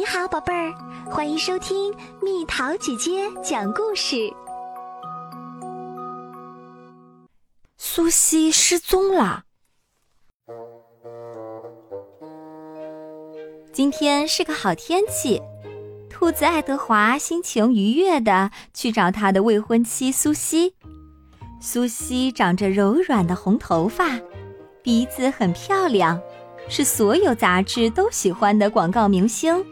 你好，宝贝儿，欢迎收听蜜桃姐姐讲故事。苏西失踪了。今天是个好天气，兔子爱德华心情愉悦的去找他的未婚妻苏西。苏西长着柔软的红头发，鼻子很漂亮，是所有杂志都喜欢的广告明星。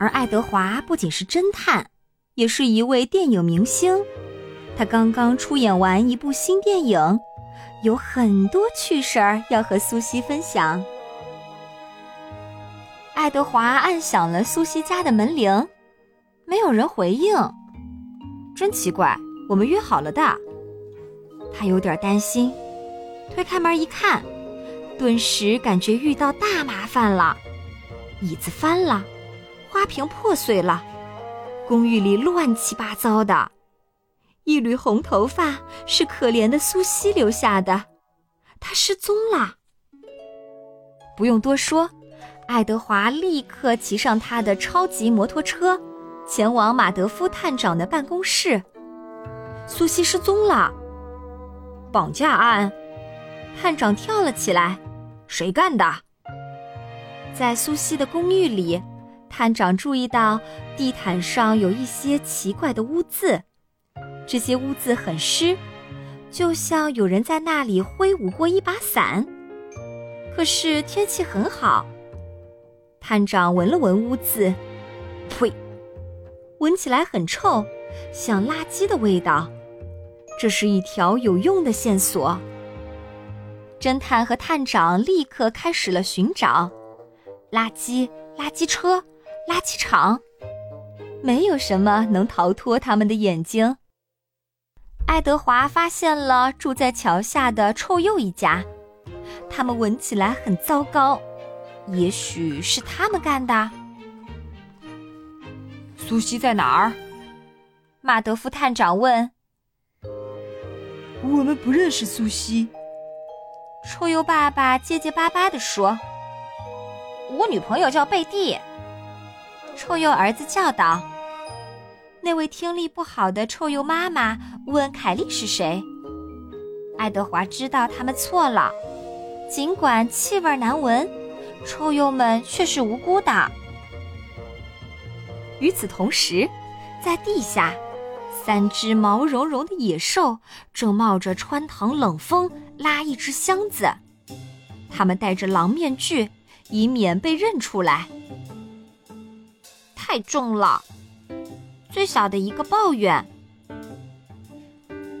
而爱德华不仅是侦探，也是一位电影明星。他刚刚出演完一部新电影，有很多趣事儿要和苏西分享。爱德华按响了苏西家的门铃，没有人回应，真奇怪。我们约好了的。他有点担心，推开门一看，顿时感觉遇到大麻烦了，椅子翻了。花瓶破碎了，公寓里乱七八糟的。一缕红头发是可怜的苏西留下的，她失踪了。不用多说，爱德华立刻骑上他的超级摩托车，前往马德夫探长的办公室。苏西失踪了，绑架案！探长跳了起来，谁干的？在苏西的公寓里。探长注意到地毯上有一些奇怪的污渍，这些污渍很湿，就像有人在那里挥舞过一把伞。可是天气很好。探长闻了闻污渍，呸，闻起来很臭，像垃圾的味道。这是一条有用的线索。侦探和探长立刻开始了寻找，垃圾，垃圾车。垃圾场，没有什么能逃脱他们的眼睛。爱德华发现了住在桥下的臭鼬一家，他们闻起来很糟糕，也许是他们干的。苏西在哪儿？马德夫探长问。我们不认识苏西。臭鼬爸爸结结巴巴地说：“我女朋友叫贝蒂。”臭鼬儿子叫道：“那位听力不好的臭鼬妈妈问凯莉是谁。”爱德华知道他们错了，尽管气味难闻，臭鼬们却是无辜的。与此同时，在地下，三只毛茸茸的野兽正冒着穿堂冷风拉一只箱子，他们戴着狼面具，以免被认出来。太重了，最小的一个抱怨：“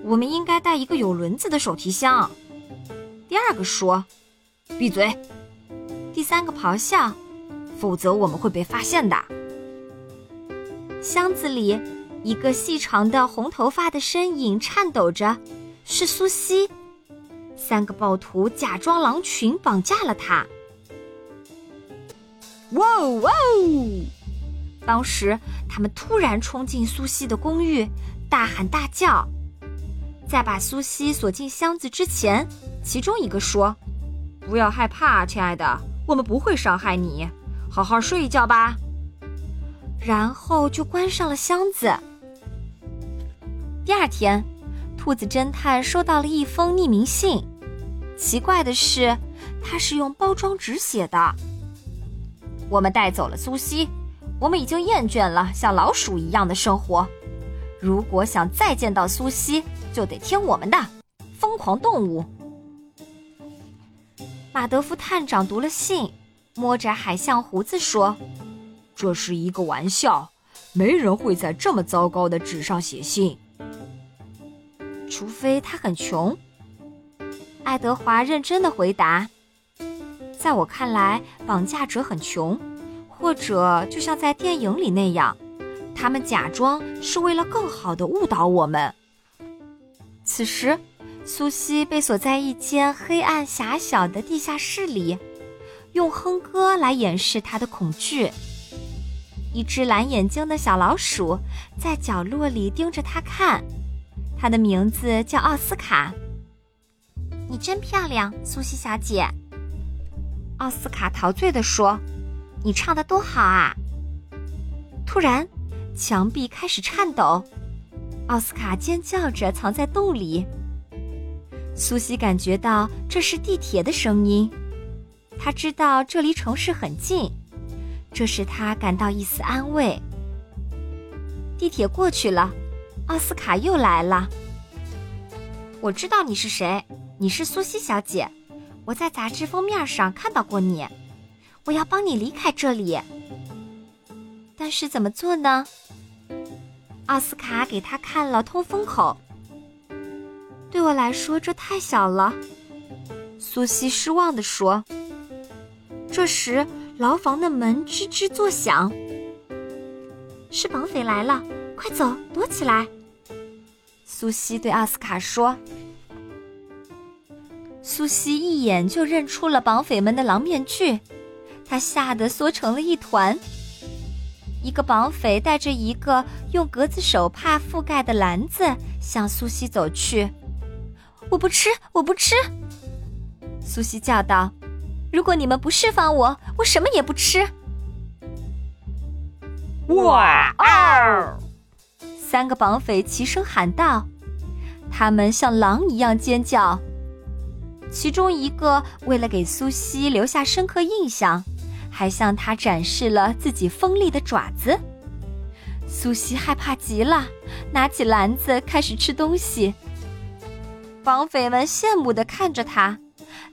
我们应该带一个有轮子的手提箱。”第二个说：“闭嘴！”第三个咆哮：“否则我们会被发现的。”箱子里，一个细长的红头发的身影颤抖着，是苏西。三个暴徒假装狼群绑架了他。哇哇！当时，他们突然冲进苏西的公寓，大喊大叫。在把苏西锁进箱子之前，其中一个说：“不要害怕，亲爱的，我们不会伤害你，好好睡一觉吧。”然后就关上了箱子。第二天，兔子侦探收到了一封匿名信。奇怪的是，它是用包装纸写的。我们带走了苏西。我们已经厌倦了像老鼠一样的生活。如果想再见到苏西，就得听我们的。疯狂动物。马德夫探长读了信，摸着海象胡子说：“这是一个玩笑，没人会在这么糟糕的纸上写信，除非他很穷。”爱德华认真的回答：“在我看来，绑架者很穷。”或者就像在电影里那样，他们假装是为了更好的误导我们。此时，苏西被锁在一间黑暗狭小的地下室里，用哼歌来掩饰她的恐惧。一只蓝眼睛的小老鼠在角落里盯着她看，它的名字叫奥斯卡。你真漂亮，苏西小姐。奥斯卡陶醉地说。你唱的多好啊！突然，墙壁开始颤抖，奥斯卡尖叫着藏在洞里。苏西感觉到这是地铁的声音，他知道这离城市很近，这使他感到一丝安慰。地铁过去了，奥斯卡又来了。我知道你是谁，你是苏西小姐，我在杂志封面上看到过你。我要帮你离开这里，但是怎么做呢？奥斯卡给他看了通风口。对我来说，这太小了。苏西失望地说。这时，牢房的门吱吱作响，是绑匪来了，快走，躲起来！苏西对奥斯卡说。苏西一眼就认出了绑匪们的狼面具，他吓得缩成了一团。一个绑匪带着一个用格子手帕覆盖的篮子向苏西走去。我不吃，我不吃！苏西叫道：“如果你们不释放我，我什么也不吃。”哇哦！三个绑匪齐声喊道：“他们像狼一样尖叫。”其中一个为了给苏西留下深刻印象，还向他展示了自己锋利的爪子。苏西害怕极了，拿起篮子开始吃东西。绑匪们羡慕地看着他，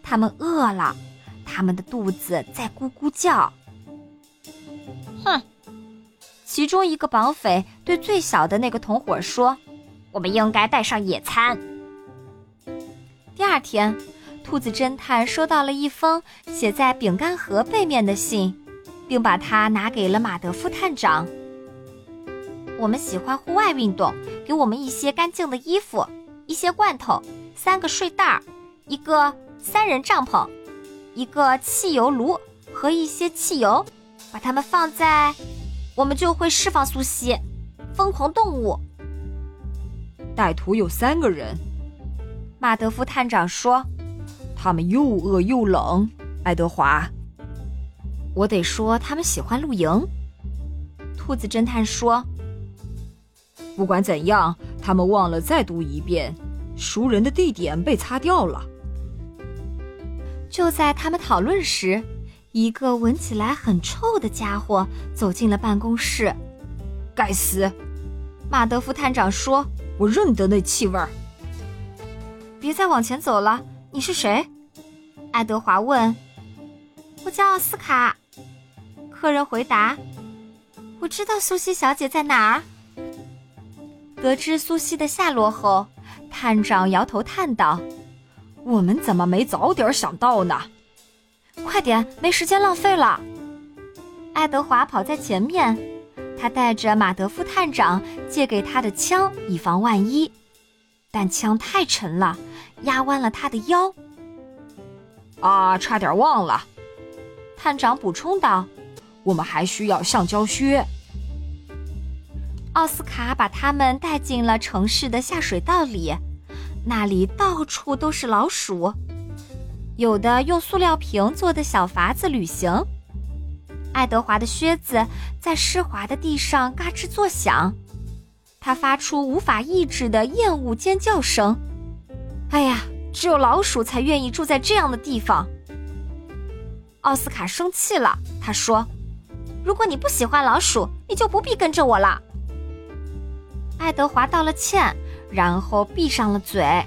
他们饿了，他们的肚子在咕咕叫。哼！其中一个绑匪对最小的那个同伙说：“我们应该带上野餐。”第二天，兔子侦探收到了一封写在饼干盒背面的信，并把它拿给了马德夫探长。我们喜欢户外运动，给我们一些干净的衣服，一些罐头。三个睡袋，一个三人帐篷，一个汽油炉和一些汽油，把它们放在，我们就会释放苏西。疯狂动物，歹徒有三个人。马德夫探长说：“他们又饿又冷。”爱德华，我得说他们喜欢露营。兔子侦探说：“不管怎样，他们忘了再读一遍。”熟人的地点被擦掉了。就在他们讨论时，一个闻起来很臭的家伙走进了办公室。该死！马德夫探长说：“我认得那气味儿。”别再往前走了。你是谁？爱德华问。我叫奥斯卡。客人回答：“我知道苏西小姐在哪儿。”得知苏西的下落后。探长摇头叹道：“我们怎么没早点想到呢？快点，没时间浪费了。”爱德华跑在前面，他带着马德夫探长借给他的枪，以防万一。但枪太沉了，压弯了他的腰。啊，差点忘了！探长补充道：“我们还需要橡胶靴。”奥斯卡把他们带进了城市的下水道里，那里到处都是老鼠，有的用塑料瓶做的小筏子旅行。爱德华的靴子在湿滑的地上嘎吱作响，他发出无法抑制的厌恶尖叫声。哎呀，只有老鼠才愿意住在这样的地方。奥斯卡生气了，他说：“如果你不喜欢老鼠，你就不必跟着我了。”爱德华道了歉，然后闭上了嘴。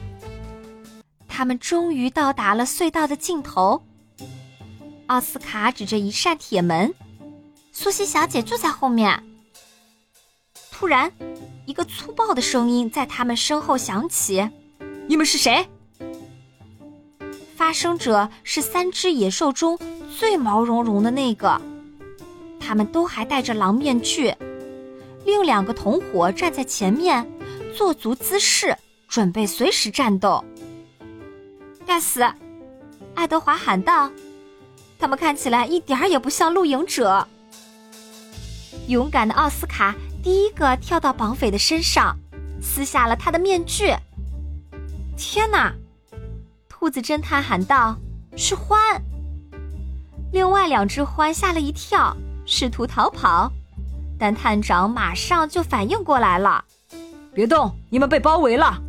他们终于到达了隧道的尽头。奥斯卡指着一扇铁门，苏西小姐就在后面。突然，一个粗暴的声音在他们身后响起：“你们是谁？”发生者是三只野兽中最毛茸茸的那个，他们都还戴着狼面具。另两个同伙站在前面，做足姿势，准备随时战斗。该死！爱德华喊道：“他们看起来一点儿也不像露营者。”勇敢的奥斯卡第一个跳到绑匪的身上，撕下了他的面具。天哪！兔子侦探喊道：“是獾！”另外两只獾吓了一跳，试图逃跑，但探长马上就反应过来了：“别动，你们被包围了！”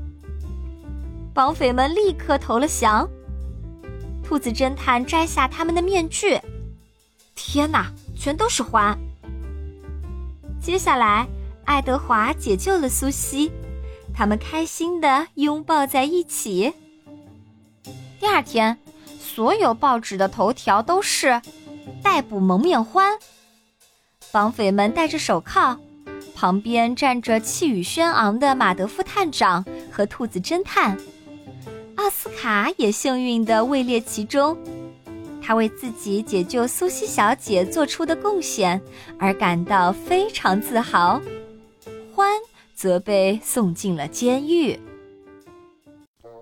绑匪们立刻投了降。兔子侦探摘下他们的面具，天哪，全都是獾！接下来，爱德华解救了苏西，他们开心的拥抱在一起。第二天，所有报纸的头条都是逮捕蒙面欢。绑匪们戴着手铐，旁边站着气宇轩昂的马德夫探长和兔子侦探。奥斯卡也幸运地位列其中，他为自己解救苏西小姐做出的贡献而感到非常自豪。欢则被送进了监狱。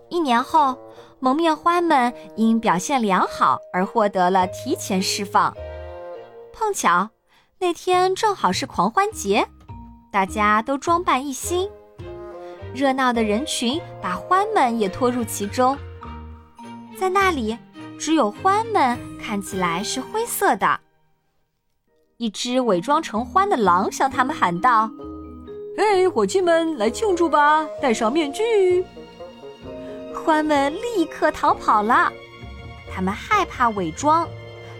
一年后，蒙面獾们因表现良好而获得了提前释放。碰巧那天正好是狂欢节，大家都装扮一新。热闹的人群把獾们也拖入其中，在那里，只有獾们看起来是灰色的。一只伪装成獾的狼向他们喊道：“嘿，伙计们，来庆祝吧！戴上面具！”獾们立刻逃跑了，他们害怕伪装，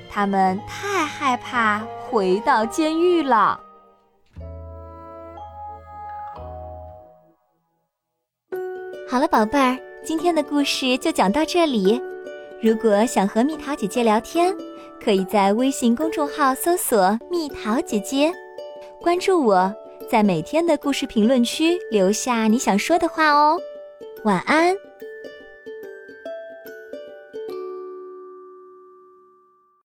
他们太害怕回到监狱了。好了，宝贝儿，今天的故事就讲到这里。如果想和蜜桃姐姐聊天，可以在微信公众号搜索“蜜桃姐姐”，关注我，在每天的故事评论区留下你想说的话哦。晚安。